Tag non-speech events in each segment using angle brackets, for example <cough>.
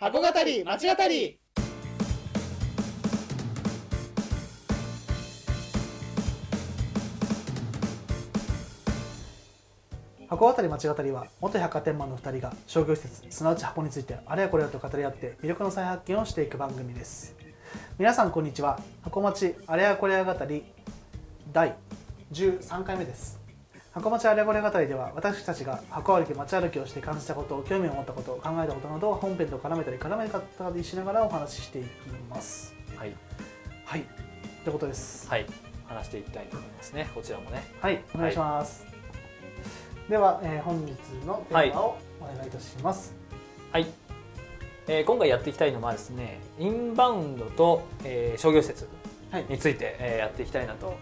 箱語り町語り。箱渡り町語りは元百貨店マンの2人が商業施設すなわち箱についてあれやこれやと語り合って魅力の再発見をしていく番組です。皆さんこんにちは。箱町あれやこれや語り第13回目です。箱町あれやこれや語りでは私たちが箱歩き街歩きをして感じたこと興味を持ったこと考えたことなどを本編と絡めたり絡めなかったりしながらお話ししていきます。はい、はい。ということです。はい、話していきたいと思いますね。こちらもね。はい。お願いします、では、えー本日のテーマをお願いいたします、はい。えー今回やっていきたいのはですね、インバウンドと、えー商業施設はい。について、えーやっていきたいなと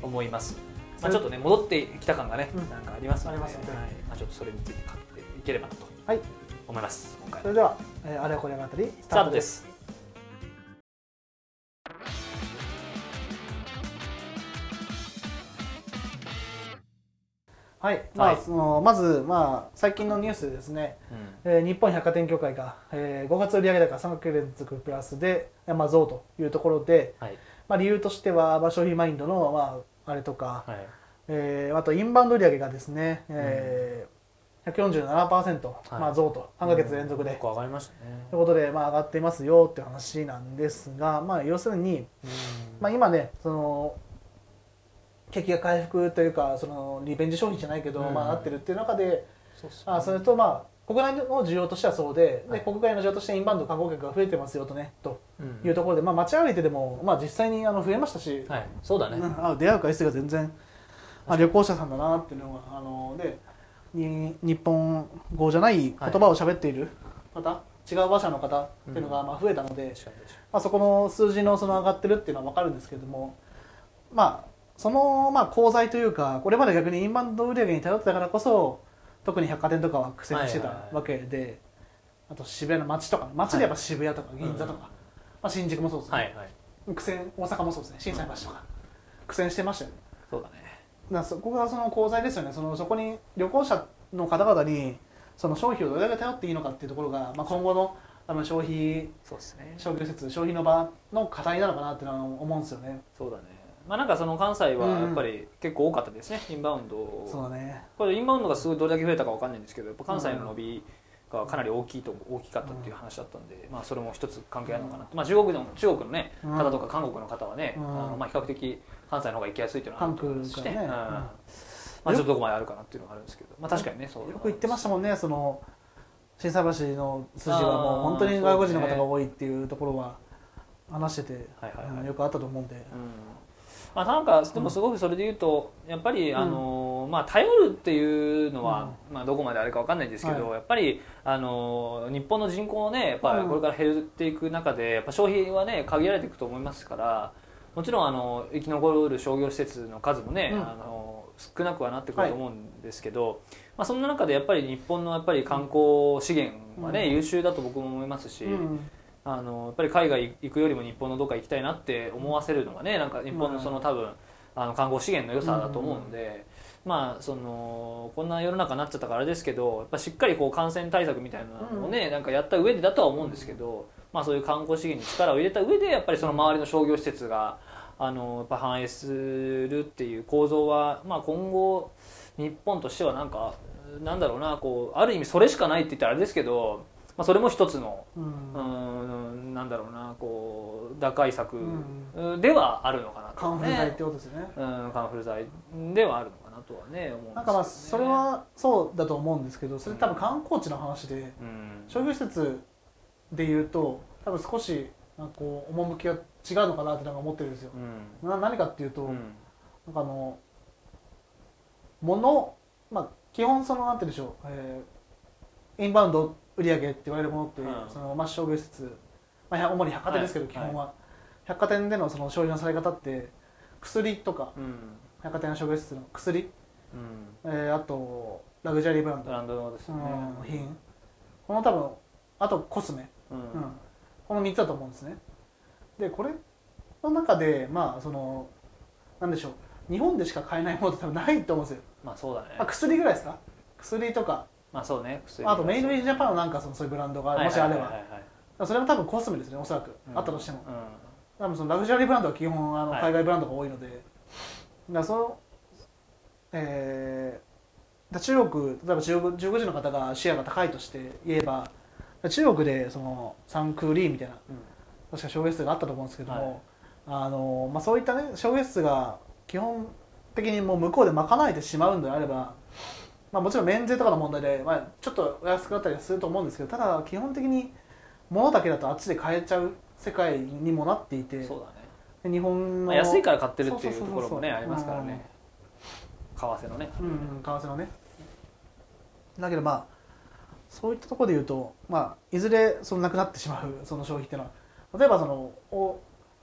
思います。まあ、ちょっとね戻ってきた感がね、うん。なんかありますので、ありますはい。まあ、ちょっとそれについて語っていければなと。はい。思います。今回。それでは、えーあれこれ語りススタートです。はい、まあはいそのまず、まあ、最近のニュースでですね、うん。えー日本百貨店協会が、えー5月売上高3か月連続プラスで、えーまあ、増というところで、はい。まあ、理由としては、まあ、消費マインドの、まあ、あれとか、はい。えーあとインバウンド売上がですね、えー147%、まあ、増と。3か月連続で、結構上がりましたね。ということで、まあ、上がっていますよっていう話なんですが、まあ、要するに、まあ、今ねその景気が回復というかそのリベンジ消費じゃないけど、うん。まあ、なってるっていう中でそあそれとまあ国内の需要としてはそうで,、はい。で国外の需要としてインバウンド観光客が増えてますよとねとうん。いうところで、まあ、街歩いてでも、まあ、実際にあの増えましたし、はい、そうだね。うん。あ出会う回数が全然あ旅行者さんだなっていうのがあのでに日本語じゃない言葉を喋っている方、違う馬車の方っていうのがまあ増えたので、確かに確かまあ、そこの数字のその上がってるっていうのは分かるんですけれどもまあそのまあ功罪というかこれまで逆にインバウンド売上に頼ってたからこそ特に百貨店とかは苦戦してたわけで、あと渋谷の街とか街でやっぱ渋谷とか銀座とか、うんまあ、新宿もそうですね、はいはい。苦戦大阪もそうですね。心斎橋とか。苦戦してましたよね。そうだね。だそこがその功罪ですよね。そのそこに旅行者の方々にその消費をどれだけ頼っていいのかっていうところが、まあ、今後の多分消費そうですね。商業施設消費の場の課題なのかなっていうのは思うんですよね。そうだね。まあなんかその関西はうんやっぱり結構多かったですね、インバウンド。そうだね。これインバウンドがすごいどれだけ増えたかわかんないんですけど、やっぱ関西の伸びがかなり大きいと大きかったっていう話だったんで、まあそれも一つ関係あるのかなと。まあ中国の中国のねうん。方とか韓国の方はね、うん。あのまあ比較的関西の方が行きやすいっていうのはあると思いますしね。まあちょっとどこまであるかなっていうのがあるんですけど、まあ確かにねそう。よく言ってましたもんね。その心斎橋の筋はもう本当に外国人の方が多いっていうところは話してて、はいはいはい。うんよくあったと思うんで、うんまあ、なんかでもすごくそれで言うとやっぱり、ん。あのまあ、頼るっていうのは、まあ、どこまであれかわかんないですけど、はやっぱりあの日本の人口のねやっぱうん。これから減っていく中でやっぱ消費はね限られていくと思いますからもちろんあの生き残る商業施設の数もね、うん。あの少なくはなってくると思うんですけど、まあ、そんな中でやっぱり日本のやっぱり観光資源はね、うん。優秀だと僕も思いますし。うんあのやっぱり海外行くよりも日本のどっか行きたいなって思わせるのがねなんか日本のその多分あの観光資源の良さだと思うので、まあそのこんな世の中になっちゃったからですけどやっぱしっかりこう感染対策みたいなのをね、なんかやった上でだとは思うんですけど、まあ、そういう観光資源に力を入れた上でやっぱりその周りの商業施設があのやっぱ反映するっていう構造は、まあ、今後日本としてはなんかなんだろうなこうある意味それしかないって言ったらあれですけど、まあ、それも一つのうん。うんなんだろうなこう打開策うではあるのかなと、カンフル剤ってことですよね。うんカンフル剤ではあるのかなとはね思うんですよね。なんかまあそれはそうだと思うんですけどそれ多分観光地の話でうん。商業施設でいうと多分少しなんかこう趣が違うのかなってなんか思ってるんですよ。うん。な何かっていうと、うん。なんかあの物まあ基本そのなんて言うんでしょう、えーインバウンド売上って言われるものって、うん。そのまあ商業施設、まあ、主に百貨店ですけど、はい。基本は、百貨店でのその消費のされ方って薬とかうん。百貨店の商業施設の薬、うん。えーあとラグジュアリーブランド。ブランドですよね。うん品。この多分あとコスメ、うん。うん。この3つだと思うんですね。でこれの中でまあそのなんでしょう。日本でしか買えないものって多分ないと思うんですよ、まあそうだね。まあ、薬ぐらいですか？薬とかまあそうね薬あとメイドインジャパンのなんかそのそういうブランドがもしあれば、はいはい。はいはいそれも多分コスメですねおそらく、うん。あったとしても。う多分そのラグジュアリーブランドは基本あのはい。海外ブランドが多いので、だからそのえーだ中国例えば中国中国人の方がシェアが高いとして言えば中国でそのサンクーリーみたいな確か商業室があったと思うんですけども、あのまあ、そういったね商業室が基本的にもう向こうで賄えてしまうんであれば、まあ、もちろん免税とかの問題で、まあ、ちょっとお安くなったりはすると思うんですけどただ基本的に物だけだとあっちで買えちゃう世界にもなっていてんそうだね。で日本の、まあ安いから買ってるっていうとそうそうそうそう。ころもねありますからね。為替のね。うんうん為替のね。だけどまあそういったところで言うと、まあ、いずれそのなくなってしまうその消費っていうのは。例えばそのお、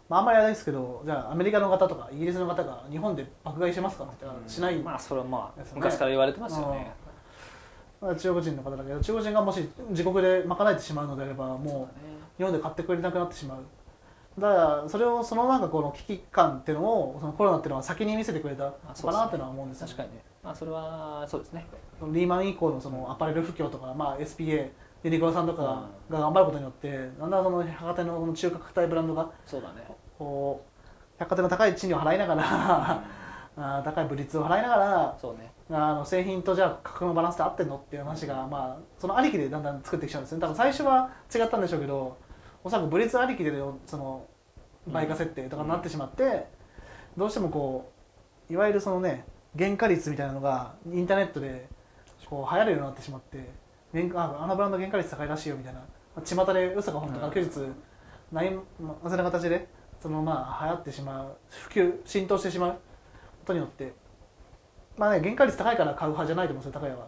まあ、あんまりあれですけどじゃあアメリカの方とかイギリスの方が日本で爆買いしますか？って言ったらしない、まあそれはまあ昔から言われてますよね。まあ中国人の方だけど中国人がもし自国で賄えてしまうのであればもう日本で買ってくれなくなってしまう。だからそれをそのなんかこの危機感っていうのをそのコロナっていうのは先に見せてくれたのかなっていうのは思うんですよ確かにね。まあそれはそうですねリーマン以降のそのアパレル不況とか、まあ、SPA ユニクロさんとかが頑張ることによって、だんだんその百貨店の中核体ブランドがそうだね。こう百貨店の高い賃料を払いながら <laughs> あー高いブリッツを払いながらそうね。あの製品とじゃあ価格のバランスで合ってんのっていう話が、まあ、そのありきでだんだん作ってきちゃうんですね。多分最初は違ったんでしょうけどおそらくブリッツありきでその売価設定とかになってしまって、どうしてもこういわゆるそのね原価率みたいなのがインターネットでこう流行るようになってしまってああのブランド原価率高いらしいよみたいな。巷で嘘か本当か休日ないまあそういう形でそのまあ流行ってしまう普及浸透してしまうことによって。まあね原価率高いから買う派じゃないと思うんですよ高屋は。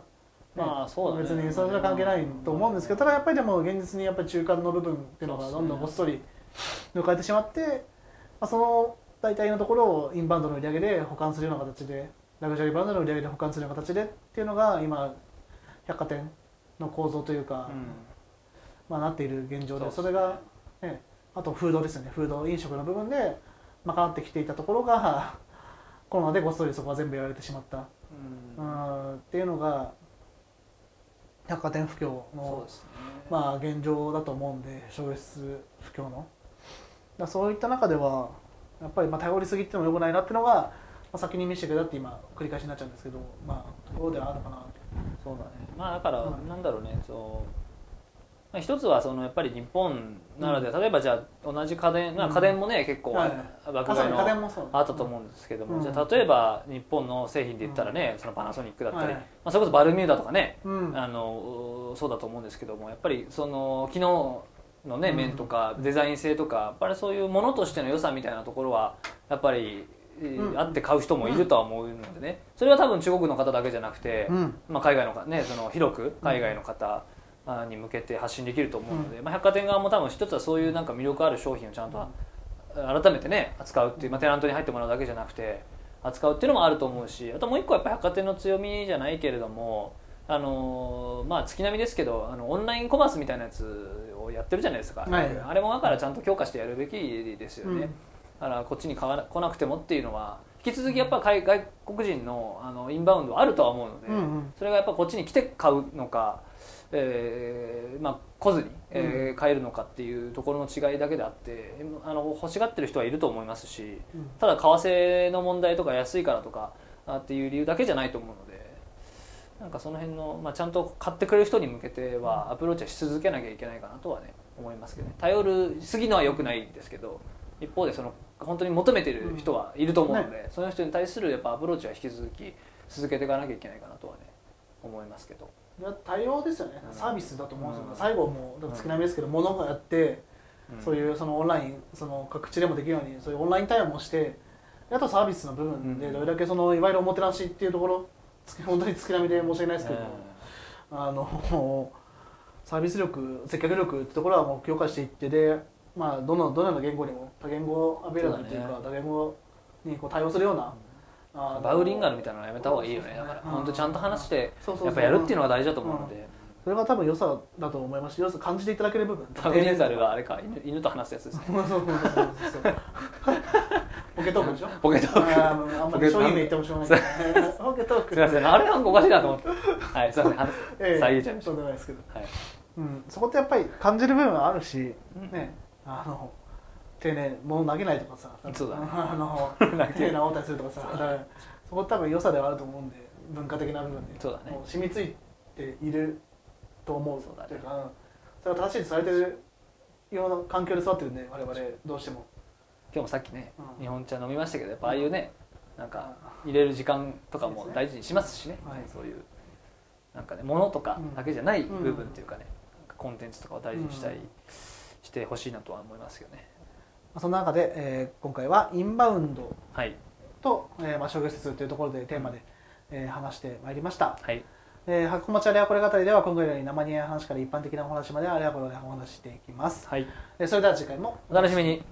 まあそうだね。別にそれは関係ないと思うんですけどただやっぱりでも現実にやっぱり中間の部分っていうのがどんどんごっそり抜かれてしまって、まあ、その大体のところをインバウンドの売り上げで保管するような形でラグジュアリーブランドの売り上げで保管するような形でっていうのが今百貨店の構造というか、まあ、なっている現状でそれが、ね、あとフードですよね。フード飲食の部分で賄ってきていたところが <laughs> コロナでごっそりそこは全部やられてしまった、うん、っていうのが百貨店不況のね。まあ現状だと思うんで商業室不況の。だそういった中ではやっぱりまあ頼りすぎってもよくないなっていうのが、まあ、先に見せてくれたって今繰り返しになっちゃうんですけどまあところではあるのかなそうだね。まあだからうん。なんだろうねそう。まあ一つはそのやっぱり日本ならでは例えばじゃあ同じ家電まあうん家電もね結構はい爆買いのあったと思うんですけどうん。もじゃあ例えば日本の製品で言ったらねそのパナソニックだったりはい。まあそれこそバルミューダとかねうん。あのそうだと思うんですけどもやっぱりその機能のねうん。面とかデザイン性とかやっぱりそういうものとしての良さみたいなところはやっぱりあって買う人もいるとは思うのでね。それは多分中国の方だけじゃなくてうん。まあ海外の方ねその広く海外の方あに向けて発信できると思うのでまあ百貨店側も多分一つはそういうなんか魅力ある商品をちゃんと改めてね扱うっていうまあテナントに入ってもらうだけじゃなくて扱うっていうのもあると思うしあともう一個やっぱ百貨店の強みじゃないけれどもあのーまあ月並みですけどあのオンラインコマースみたいなやつをやってるじゃないですか、はい。あれもだからちゃんと強化してやるべきですよね、うんだからこっちに買わな来なくてもっていうのは引き続きやっぱ海外国人のあのインバウンドはあるとは思うので、うんうん。それがやっぱこっちに来て買うのか、えーまあ、来ずに、えー買えるのかっていうところの違いだけであってあの欲しがってる人はいると思いますしうん。ただ為替の問題とか安いからとかあっていう理由だけじゃないと思うのでなんかその辺の、まあ、ちゃんと買ってくれる人に向けてはアプローチはし続けなきゃいけないかなとはね思いますけどね。頼るすぎのは良くないんですけど一方でその本当に求めてる人はいると思うので、その人に対するやっぱアプローチは引き続き続けていかなきゃいけないかなとはね思いますけど。いや対応ですよね。うん。サービスだと思うんですよ、うん。最後もう月並みですけど物がやって、そうういうそのオンラインその各地でもできるようにそういうオンライン対応もしてあとサービスの部分でうん。どれだけそのいわゆるおもてなしっていうところつ <laughs> 本当に月並みで申し訳ないですけど、あのサービス力接客力ってところはもう強化していってで、まあ、どのどのような言語にも多言語アベラブルというか多言語にこう対応するような、バウリンガルみたいなのやめた方がいいよね。だからうん本当ちゃんと話してやっぱやるっていうのが大事だと思うので。それが多分良さだと思います。し良さ感じていただける部分バウリンガルはあれか犬犬と話すやつですね。ポケトークでしょ？ポケトーク。あんまり商品名言ってもしょうがない。ポケトーク。すいませんあれなんかおかしいなと思って。はいはいすいません話 <laughs> ええ。遮っちゃいました。そうでもないですけど、はい。うん、そこってやっぱり感じる部分はあるし、うんねあの丁寧に物投げないとかさそうだね。あの <laughs> 丁寧な応対するとかさだからそこ多分良さではあると思うんで文化的な部分で。そうだね。もう染みついていると思うそうだねというか、うんそれが正しいとされてるような環境で育ってるんで我々どうしても。今日もさっきね、うん。日本茶飲みましたけどやっぱああいうねなんか入れる時間とかも大事にしますしね。はい。そういうなんかね物とかうんだけじゃない部分っていうかね、なんかコンテンツとかを大事にしたい、うんしてほしいなとは思いますけどね。その中で、えー今回はインバウンドはい。と、えーまあ、商業施設というところでテーマで、えー話してまいりました。はい。えー、箱町あれやこれ語りでは今回のように生煮え話から一般的なお話まであれやこれやお話ししていきます、はい。えーそれでは次回もお楽しみに